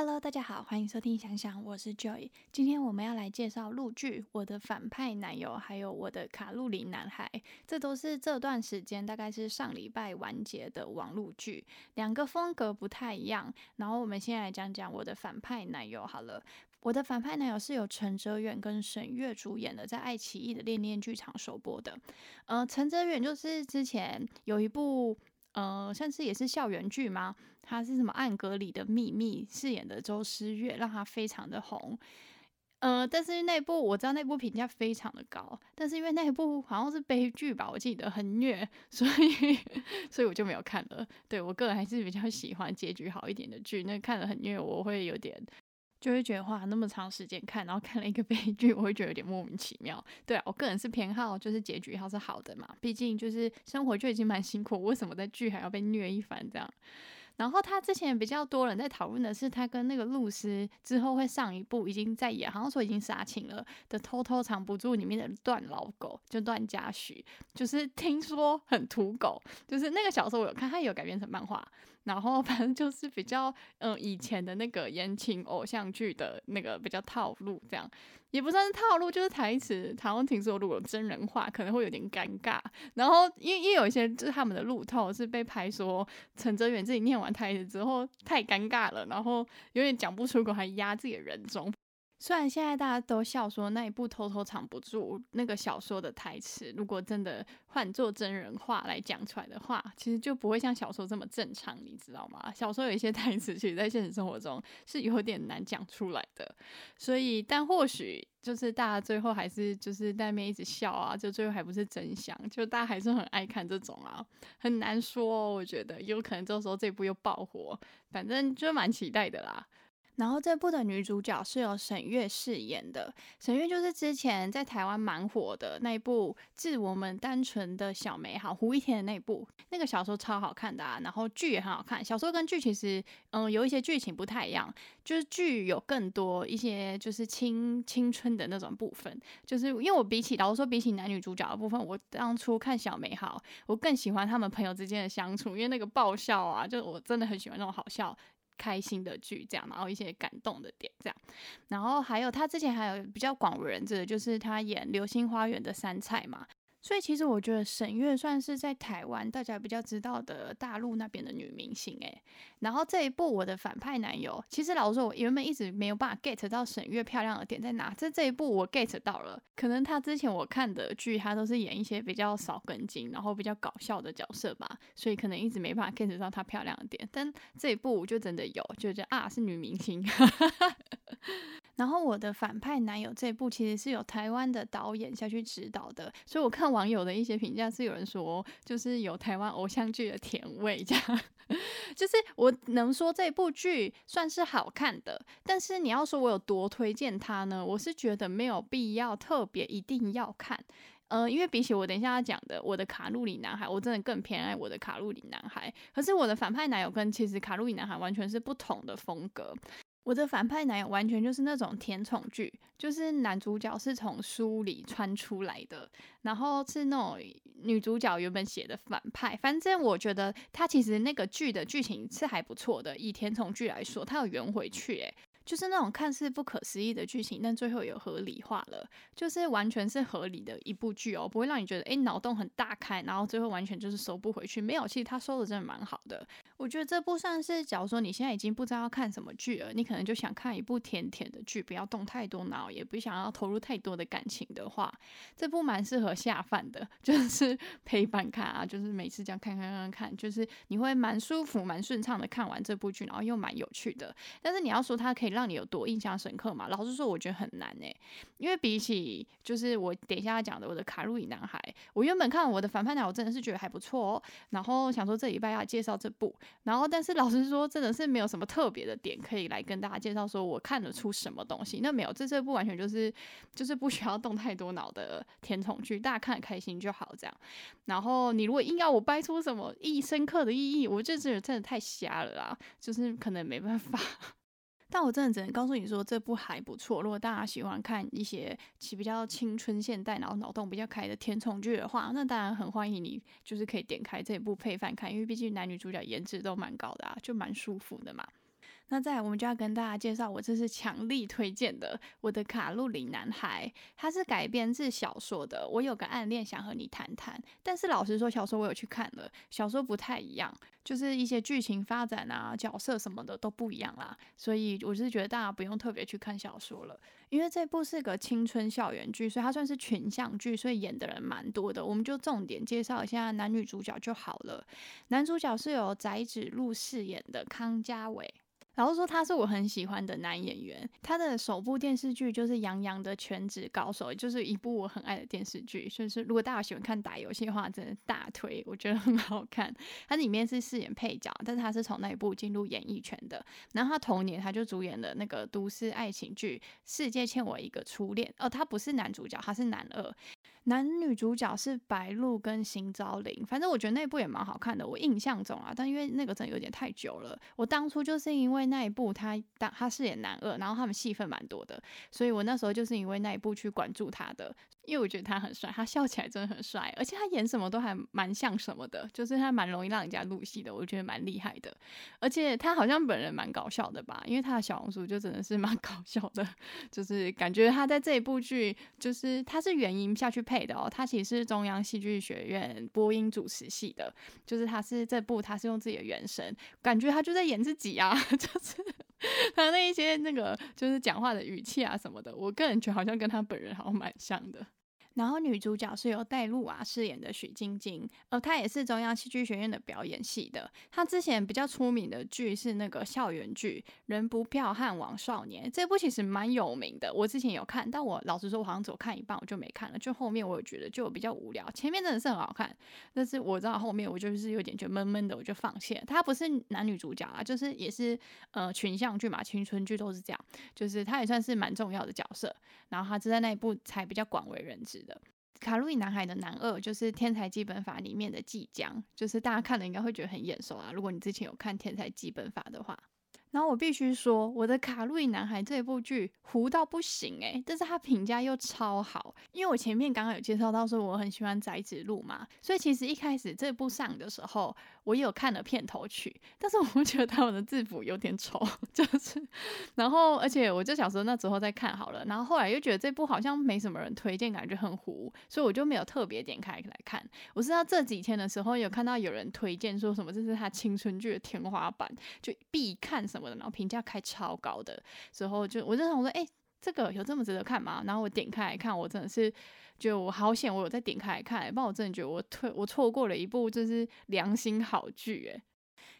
Hello，大家好，欢迎收听想想，我是 Joy。今天我们要来介绍陆剧《我的反派男友》，还有《我的卡路里男孩》，这都是这段时间大概是上礼拜完结的网络剧，两个风格不太一样。然后我们先来讲讲《我的反派男友》好了，《我的反派男友》是由陈哲远跟沈月主演的，在爱奇艺的恋恋剧场首播的。呃，陈哲远就是之前有一部。呃，像是也是校园剧吗？他是什么《暗格里的秘密》饰演的周诗月，让他非常的红。呃，但是那部我知道那部评价非常的高，但是因为那部好像是悲剧吧，我记得很虐，所以 所以我就没有看了。对我个人还是比较喜欢结局好一点的剧，那看了很虐，我会有点。就会觉得哇，那么长时间看，然后看了一个悲剧，我会觉得有点莫名其妙。对啊，我个人是偏好就是结局要是好的嘛，毕竟就是生活就已经蛮辛苦，为什么在剧还要被虐一番这样？然后他之前比较多人在讨论的是，他跟那个露丝之后会上一部已经在演，好像说已经杀青了的《偷偷藏不住》里面的段老狗，就段嘉许，就是听说很土狗，就是那个小说我有看，他有改编成漫画。然后反正就是比较嗯以前的那个言情偶像剧的那个比较套路，这样也不算是套路，就是台词。台湾听说如果真人化可能会有点尴尬。然后因为因为有一些就是他们的路透是被拍说陈哲远自己念完台词之后太尴尬了，然后有点讲不出口，还压自己的人中。虽然现在大家都笑说那一部偷偷藏不住那个小说的台词，如果真的换做真人话来讲出来的话，其实就不会像小说这么正常，你知道吗？小说有一些台词，其实在现实生活中是有点难讲出来的。所以，但或许就是大家最后还是就是在那边一直笑啊，就最后还不是真相，就大家还是很爱看这种啊，很难说哦。我觉得有可能这时候这部又爆火，反正就蛮期待的啦。然后这部的女主角是由沈月饰演的，沈月就是之前在台湾蛮火的那部《致我们单纯的小美好》胡一天的那部，那个小说超好看的啊，然后剧也很好看。小说跟剧其实嗯有一些剧情不太一样，就是剧有更多一些就是青青春的那种部分，就是因为我比起老实说比起男女主角的部分，我当初看小美好，我更喜欢他们朋友之间的相处，因为那个爆笑啊，就我真的很喜欢那种好笑。开心的剧这样，然后一些感动的点这样，然后还有他之前还有比较广为人知的，就是他演《流星花园》的杉菜嘛。所以其实我觉得沈月算是在台湾大家比较知道的大陆那边的女明星诶。然后这一部我的反派男友，其实老实说，我原本一直没有办法 get 到沈月漂亮的点在哪。在这一部我 get 到了，可能他之前我看的剧，他都是演一些比较少根筋，然后比较搞笑的角色吧，所以可能一直没办法 get 到她漂亮的点。但这一部我就真的有，就觉得啊是女明星。然后我的反派男友这部其实是有台湾的导演下去指导的，所以我看网友的一些评价是有人说，就是有台湾偶像剧的甜味，这样。就是我能说这部剧算是好看的，但是你要说我有多推荐它呢？我是觉得没有必要特别一定要看，呃，因为比起我等一下要讲的我的卡路里男孩，我真的更偏爱我的卡路里男孩。可是我的反派男友跟其实卡路里男孩完全是不同的风格。我的反派男友完全就是那种甜宠剧，就是男主角是从书里穿出来的，然后是那种女主角原本写的反派。反正我觉得他其实那个剧的剧情是还不错的，以甜宠剧来说，他有圆回去，诶，就是那种看似不可思议的剧情，但最后有合理化了，就是完全是合理的一部剧哦，不会让你觉得诶脑洞很大开，然后最后完全就是收不回去。没有，其实他收的真的蛮好的。我觉得这部算是，假如说你现在已经不知道要看什么剧了，你可能就想看一部甜甜的剧，不要动太多脑，也不想要投入太多的感情的话，这部蛮适合下饭的，就是陪伴看啊，就是每次这样看看看看，就是你会蛮舒服、蛮顺畅的看完这部剧，然后又蛮有趣的。但是你要说它可以让让你有多印象深刻嘛？老实说，我觉得很难诶，因为比起就是我等一下要讲的我的卡路里男孩，我原本看我的反派男，我真的是觉得还不错哦。然后想说这礼拜要介绍这部。然后，但是老实说，真的是没有什么特别的点可以来跟大家介绍，说我看得出什么东西。那没有，这这部完全就是就是不需要动太多脑的甜宠剧，大家看开心就好这样。然后你如果硬要我掰出什么意义深刻的意义，我这真的真的太瞎了啦，就是可能没办法。但我真的只能告诉你说，这部还不错。如果大家喜欢看一些其比较青春现代，然后脑洞比较开的填充剧的话，那当然很欢迎你，就是可以点开这部配饭看，因为毕竟男女主角颜值都蛮高的啊，就蛮舒服的嘛。那再来，我们就要跟大家介绍我这是强力推荐的我的卡路里男孩，它是改编自小说的。我有个暗恋想和你谈谈，但是老实说，小说我有去看了，小说不太一样，就是一些剧情发展啊、角色什么的都不一样啦。所以我是觉得大家不用特别去看小说了，因为这部是个青春校园剧，所以它算是群像剧，所以演的人蛮多的。我们就重点介绍一下男女主角就好了。男主角是由翟子路饰演的康家伟。然后说他是我很喜欢的男演员，他的首部电视剧就是《杨洋的全职高手》，就是一部我很爱的电视剧。就是如果大家喜欢看打游戏的话，真的大推，我觉得很好看。他里面是饰演配角，但是他是从那一部进入演艺圈的。然后他同年他就主演了那个都市爱情剧《世界欠我一个初恋》，哦，他不是男主角，他是男二。男女主角是白鹿跟邢昭林，反正我觉得那部也蛮好看的，我印象中啊，但因为那个真的有点太久了，我当初就是因为那一部他当他饰演男二，然后他们戏份蛮多的，所以我那时候就是因为那一部去关注他的。因为我觉得他很帅，他笑起来真的很帅，而且他演什么都还蛮像什么的，就是他蛮容易让人家入戏的，我觉得蛮厉害的。而且他好像本人蛮搞笑的吧，因为他的小红书就真的是蛮 搞笑的，就是感觉他在这一部剧，就是他是原因下去配的哦，他其实是中央戏剧学院播音主持系的，就是他是这部他是用自己的原声，感觉他就在演自己啊，就是他那一些那个就是讲话的语气啊什么的，我个人觉得好像跟他本人好像蛮像的。然后女主角是由戴露娃饰演的许晶晶，呃，她也是中央戏剧学院的表演系的。她之前比较出名的剧是那个校园剧《人不票汉王少年》，这部其实蛮有名的。我之前有看，但我老实说，我好像只看一半，我就没看了。就后面我也觉得就比较无聊，前面真的是很好看，但是我知道后面我就是有点觉得闷闷的，我就放弃了。她不是男女主角啊，就是也是呃群像剧嘛，青春剧都是这样，就是她也算是蛮重要的角色。然后她是在那一部才比较广为人知。卡路里男孩的男二就是《天才基本法》里面的季江，就是大家看了应该会觉得很眼熟啊。如果你之前有看《天才基本法》的话。然后我必须说，我的《卡路里男孩》这部剧糊到不行诶，但是他评价又超好。因为我前面刚刚有介绍到说我很喜欢宅子路嘛，所以其实一开始这部上的时候，我有看了片头曲，但是我觉得他们 的字符有点丑，就是，然后而且我就想说那之后再看好了，然后后来又觉得这部好像没什么人推荐，感觉很糊，所以我就没有特别点开来看。我是到这几天的时候有看到有人推荐说什么这是他青春剧的天花板，就必看什么。然后评价开超高的时候，就我就想说，哎，这个有这么值得看吗？然后我点开来看，我真的是觉得我好险，我有再点开来看，不然我真的觉得我退我错过了一部就是良心好剧，哎。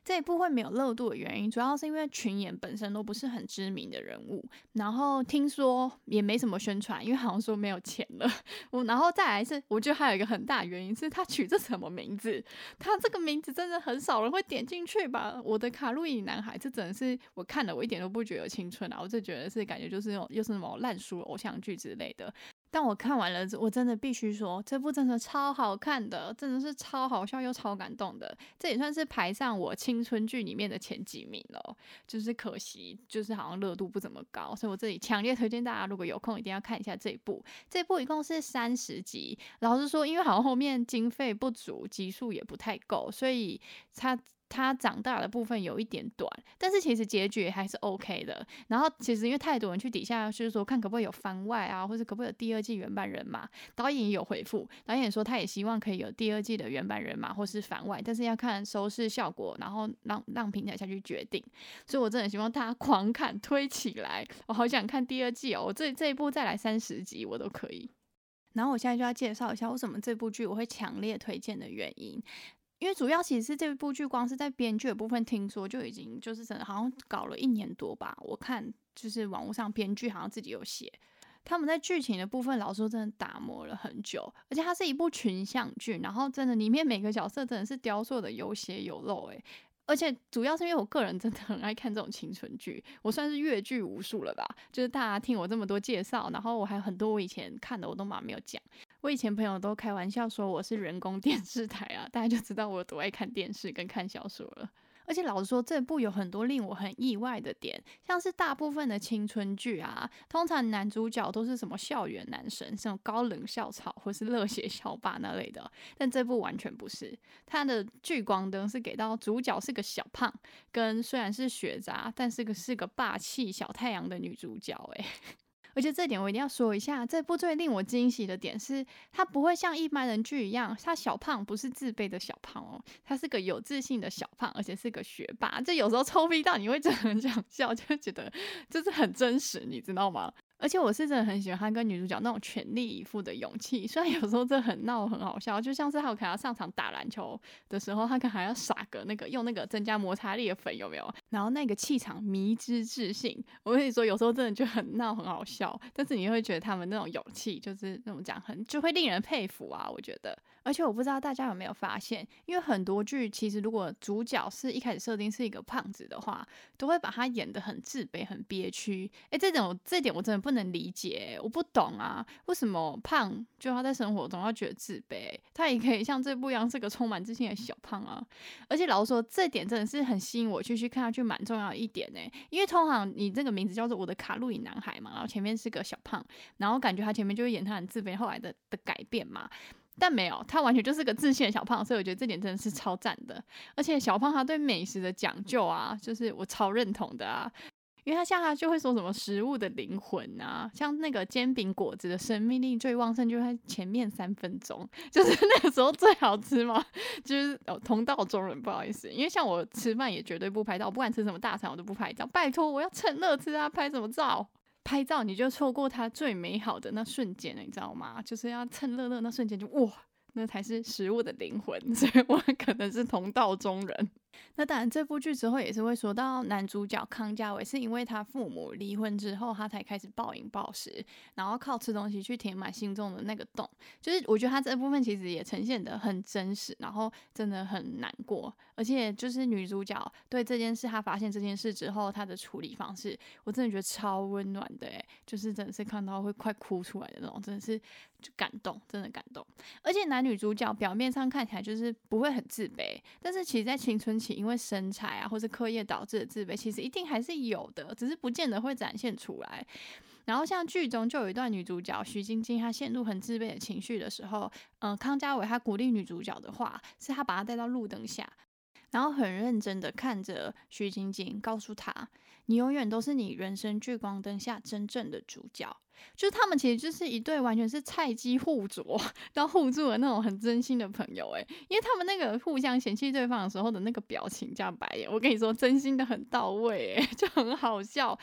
这一部会没有热度的原因，主要是因为群演本身都不是很知名的人物，然后听说也没什么宣传，因为好像说没有钱了。我然后再来是，我觉得还有一个很大原因是他取这什么名字？他这个名字真的很少人会点进去吧？我的卡路里男孩，这真的是我看了我一点都不觉得青春啊，我就觉得是感觉就是那种又是什么烂书偶像剧之类的。但我看完了，我真的必须说，这部真的超好看的，真的是超好笑又超感动的。这也算是排上我青春剧里面的前几名了。就是可惜，就是好像热度不怎么高，所以我这里强烈推荐大家，如果有空一定要看一下这一部。这部一共是三十集，老实说，因为好像后面经费不足，集数也不太够，所以它。他长大的部分有一点短，但是其实结局还是 OK 的。然后其实因为太多人去底下就是说看可不可以有番外啊，或者可不可以有第二季原版人马，导演也有回复，导演说他也希望可以有第二季的原版人马或是番外，但是要看收视效果，然后让让平台下去决定。所以我真的希望大家狂看推起来，我好想看第二季哦！我这这一部再来三十集我都可以。然后我现在就要介绍一下为什么这部剧我会强烈推荐的原因。因为主要其实是这部剧，光是在编剧的部分，听说就已经就是真的好像搞了一年多吧。我看就是网络上编剧好像自己有写，他们在剧情的部分，老说真的打磨了很久。而且它是一部群像剧，然后真的里面每个角色真的是雕塑的有血有肉诶。而且主要是因为我个人真的很爱看这种青春剧，我算是阅剧无数了吧。就是大家听我这么多介绍，然后我还有很多我以前看的我都蛮没有讲。我以前朋友都开玩笑说我是人工电视台啊，大家就知道我有多爱看电视跟看小说了。而且老实说，这部有很多令我很意外的点，像是大部分的青春剧啊，通常男主角都是什么校园男神，什么高冷校草或是热血校霸那类的，但这部完全不是，他的聚光灯是给到主角是个小胖，跟虽然是学渣，但是个是个霸气小太阳的女主角，诶。而且这点我一定要说一下，这部最令我惊喜的点是，他不会像一般人剧一样，他小胖不是自卑的小胖哦，他是个有自信的小胖，而且是个学霸。这有时候抽逼到你会真的很想笑，就觉得就是很真实，你知道吗？而且我是真的很喜欢他跟女主角那种全力以赴的勇气，虽然有时候这很闹很好笑，就像是他可能要上场打篮球的时候，他可能还要撒个那个用那个增加摩擦力的粉，有没有？然后那个气场迷之自信，我跟你说，有时候真的就很闹很好笑，但是你会觉得他们那种勇气就是那种讲很就会令人佩服啊，我觉得。而且我不知道大家有没有发现，因为很多剧其实如果主角是一开始设定是一个胖子的话，都会把他演得很自卑、很憋屈。诶，这种这点我真的不能理解，我不懂啊，为什么胖就要在生活中要觉得自卑？他也可以像这部一样是个充满自信的小胖啊。而且老实说，这点真的是很吸引我去去看下去蛮重要一点呢。因为通常你这个名字叫做我的卡路里男孩嘛，然后前面是个小胖，然后感觉他前面就会演他很自卑，后来的的改变嘛。但没有，他完全就是个自信的小胖，所以我觉得这点真的是超赞的。而且小胖他对美食的讲究啊，就是我超认同的啊。因为他像他就会说什么食物的灵魂啊，像那个煎饼果子的生命力最旺盛，就在前面三分钟，就是那个时候最好吃嘛。就是哦，同道中人，不好意思，因为像我吃饭也绝对不拍照，不管吃什么大餐我都不拍照，拜托我要趁热吃啊，拍什么照？拍照你就错过它最美好的那瞬间了，你知道吗？就是要趁乐乐那瞬间就哇，那才是食物的灵魂，所以我可能是同道中人。那当然，这部剧之后也是会说到男主角康家伟是因为他父母离婚之后，他才开始暴饮暴食，然后靠吃东西去填满心中的那个洞。就是我觉得他这部分其实也呈现的很真实，然后真的很难过。而且就是女主角对这件事，她发现这件事之后，她的处理方式，我真的觉得超温暖的，诶，就是真的是看到会快哭出来的那种，真的是就感动，真的感动。而且男女主角表面上看起来就是不会很自卑，但是其实，在青春期。因为身材啊，或是课业导致的自卑，其实一定还是有的，只是不见得会展现出来。然后像剧中就有一段女主角徐晶晶，她陷入很自卑的情绪的时候，嗯，康家伟他鼓励女主角的话，是他把她带到路灯下。然后很认真的看着徐晶晶，告诉她：“你永远都是你人生聚光灯下真正的主角。”就是他们其实就是一对完全是菜鸡互啄，然后互助的那种很真心的朋友诶，因为他们那个互相嫌弃对方的时候的那个表情加白眼，我跟你说真心的很到位诶，就很好笑。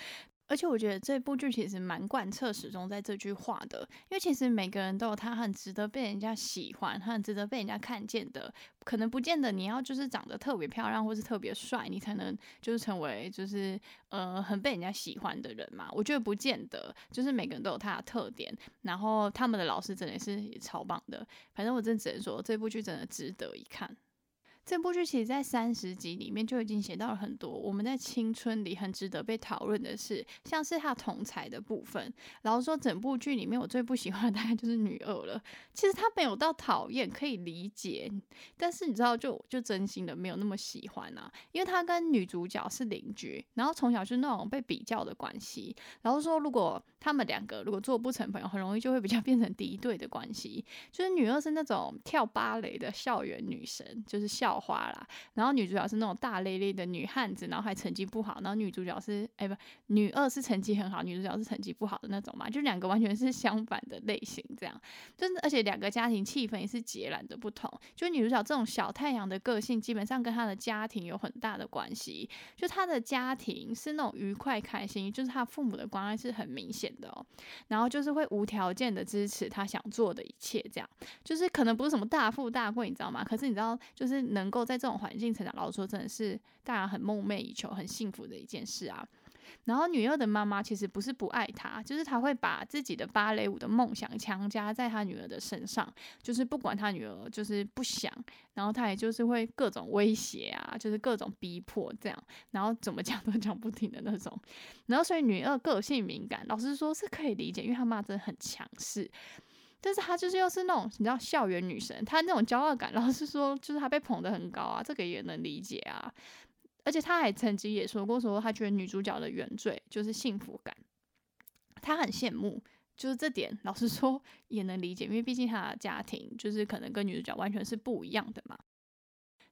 而且我觉得这部剧其实蛮贯彻始终在这句话的，因为其实每个人都有他很值得被人家喜欢、很值得被人家看见的，可能不见得你要就是长得特别漂亮或是特别帅，你才能就是成为就是呃很被人家喜欢的人嘛。我觉得不见得，就是每个人都有他的特点，然后他们的老师真的是也超棒的。反正我真只能说这部剧真的值得一看。这部剧其实，在三十集里面就已经写到了很多我们在青春里很值得被讨论的事，像是他同才的部分。然后说，整部剧里面我最不喜欢的大概就是女二了。其实她没有到讨厌，可以理解，但是你知道，就就真心的没有那么喜欢啊，因为她跟女主角是邻居，然后从小就那种被比较的关系。然后说，如果他们两个如果做不成朋友，很容易就会比较 变成敌对的关系。就是女二是那种跳芭蕾的校园女神，就是校。花啦，然后女主角是那种大咧咧的女汉子，然后还成绩不好，然后女主角是哎不，女二是成绩很好，女主角是成绩不好的那种嘛，就两个完全是相反的类型，这样，就是而且两个家庭气氛也是截然的不同。就女主角这种小太阳的个性，基本上跟她的家庭有很大的关系。就她的家庭是那种愉快开心，就是她父母的关爱是很明显的哦，然后就是会无条件的支持她想做的一切，这样，就是可能不是什么大富大贵，你知道吗？可是你知道，就是能。能够在这种环境成长，老实说，真的是大家很梦寐以求、很幸福的一件事啊。然后女二的妈妈其实不是不爱她，就是她会把自己的芭蕾舞的梦想强加在她女儿的身上，就是不管她女儿就是不想，然后她也就是会各种威胁啊，就是各种逼迫这样，然后怎么讲都讲不听的那种。然后所以女二个性敏感，老实说是可以理解，因为她妈真的很强势。但是她就是又是那种你知道校园女神，她那种骄傲感，老是说就是她被捧得很高啊，这个也能理解啊。而且她还曾经也说过，说她觉得女主角的原罪就是幸福感，她很羡慕。就是这点，老实说也能理解，因为毕竟他的家庭就是可能跟女主角完全是不一样的嘛。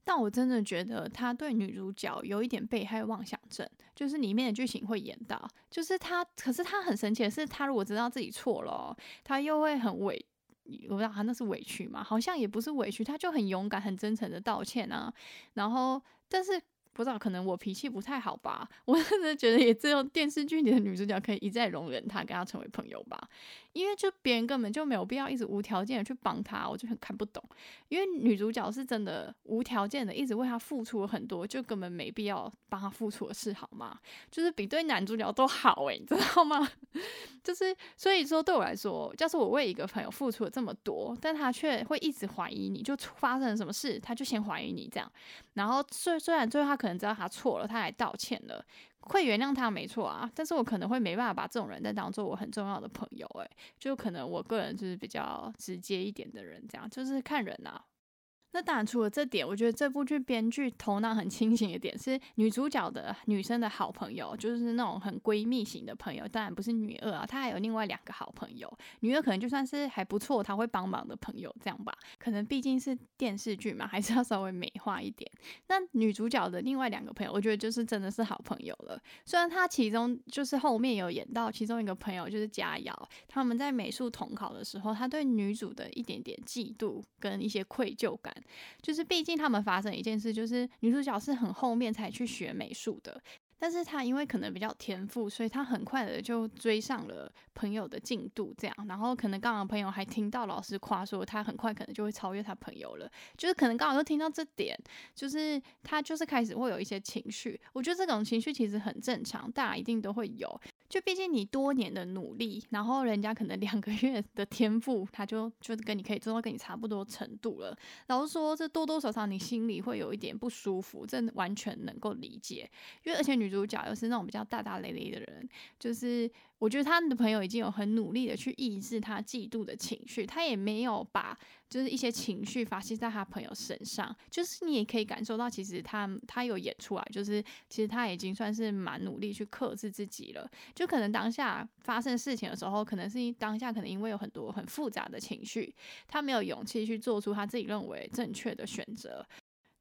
但我真的觉得他对女主角有一点被害妄想症，就是里面的剧情会演到，就是他，可是他很神奇的是，他如果知道自己错了，他又会很委，我不知道他那是委屈吗？好像也不是委屈，他就很勇敢、很真诚的道歉啊。然后，但是。不知道，可能我脾气不太好吧。我真的觉得，也只有电视剧里的女主角可以一再容忍他，跟他成为朋友吧。因为就别人根本就没有必要一直无条件的去帮他，我就很看不懂。因为女主角是真的无条件的一直为他付出了很多，就根本没必要帮他付出的事，好吗？就是比对男主角都好诶，你知道吗？就是所以说，对我来说，要是我为一个朋友付出了这么多，但他却会一直怀疑你，就发生了什么事，他就先怀疑你这样。然后虽虽然最后他可能知道他错了，他还道歉了。会原谅他没错啊，但是我可能会没办法把这种人再当做我很重要的朋友，诶，就可能我个人就是比较直接一点的人，这样就是看人呐。那当然，除了这点，我觉得这部剧编剧头脑很清醒的点是女主角的女生的好朋友，就是那种很闺蜜型的朋友。当然不是女二啊，她还有另外两个好朋友。女二可能就算是还不错，她会帮忙的朋友这样吧。可能毕竟是电视剧嘛，还是要稍微美化一点。那女主角的另外两个朋友，我觉得就是真的是好朋友了。虽然她其中就是后面有演到其中一个朋友就是佳瑶，他们在美术统考的时候，她对女主的一点点嫉妒跟一些愧疚感。就是毕竟他们发生一件事，就是女主角是很后面才去学美术的，但是她因为可能比较天赋，所以她很快的就追上了朋友的进度，这样，然后可能刚好朋友还听到老师夸说她很快可能就会超越她朋友了，就是可能刚好又听到这点，就是她就是开始会有一些情绪，我觉得这种情绪其实很正常，大家一定都会有。就毕竟你多年的努力，然后人家可能两个月的天赋，他就就跟你可以做到跟你差不多程度了。然后说，这多多少少你心里会有一点不舒服，这完全能够理解。因为而且女主角又是那种比较大大咧咧的人，就是我觉得他的朋友已经有很努力的去抑制他嫉妒的情绪，他也没有把。就是一些情绪发泄在他朋友身上，就是你也可以感受到，其实他他有演出来，就是其实他已经算是蛮努力去克制自己了。就可能当下发生事情的时候，可能是当下可能因为有很多很复杂的情绪，他没有勇气去做出他自己认为正确的选择。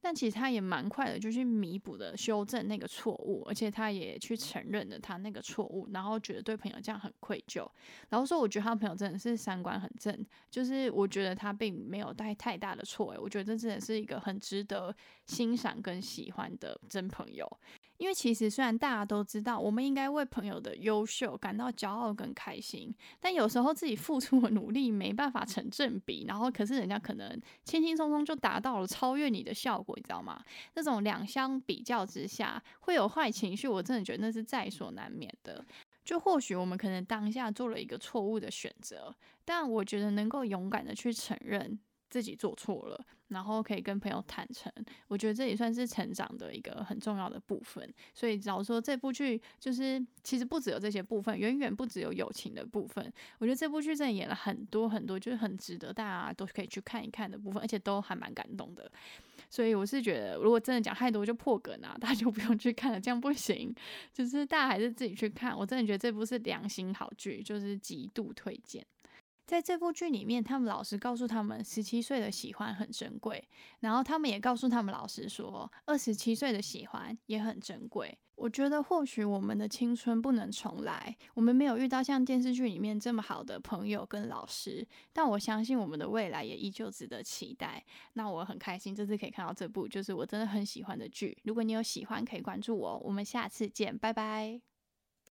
但其实他也蛮快的，就去弥补的修正那个错误，而且他也去承认了他那个错误，然后觉得对朋友这样很愧疚。然后说，我觉得他朋友真的是三观很正，就是我觉得他并没有带太大的错，诶，我觉得这真的是一个很值得欣赏跟喜欢的真朋友。因为其实虽然大家都知道，我们应该为朋友的优秀感到骄傲跟开心，但有时候自己付出的努力没办法成正比，然后可是人家可能轻轻松松就达到了超越你的效果，你知道吗？那种两相比较之下会有坏情绪，我真的觉得那是在所难免的。就或许我们可能当下做了一个错误的选择，但我觉得能够勇敢的去承认。自己做错了，然后可以跟朋友坦诚，我觉得这也算是成长的一个很重要的部分。所以，假如说这部剧就是其实不只有这些部分，远远不只有友情的部分。我觉得这部剧真的演了很多很多，就是很值得大家都可以去看一看的部分，而且都还蛮感动的。所以我是觉得，如果真的讲太多就破梗啊，大家就不用去看了，这样不行。就是大家还是自己去看，我真的觉得这部是良心好剧，就是极度推荐。在这部剧里面，他们老师告诉他们，十七岁的喜欢很珍贵。然后他们也告诉他们老师说，二十七岁的喜欢也很珍贵。我觉得或许我们的青春不能重来，我们没有遇到像电视剧里面这么好的朋友跟老师，但我相信我们的未来也依旧值得期待。那我很开心这次可以看到这部，就是我真的很喜欢的剧。如果你有喜欢，可以关注我。我们下次见，拜拜。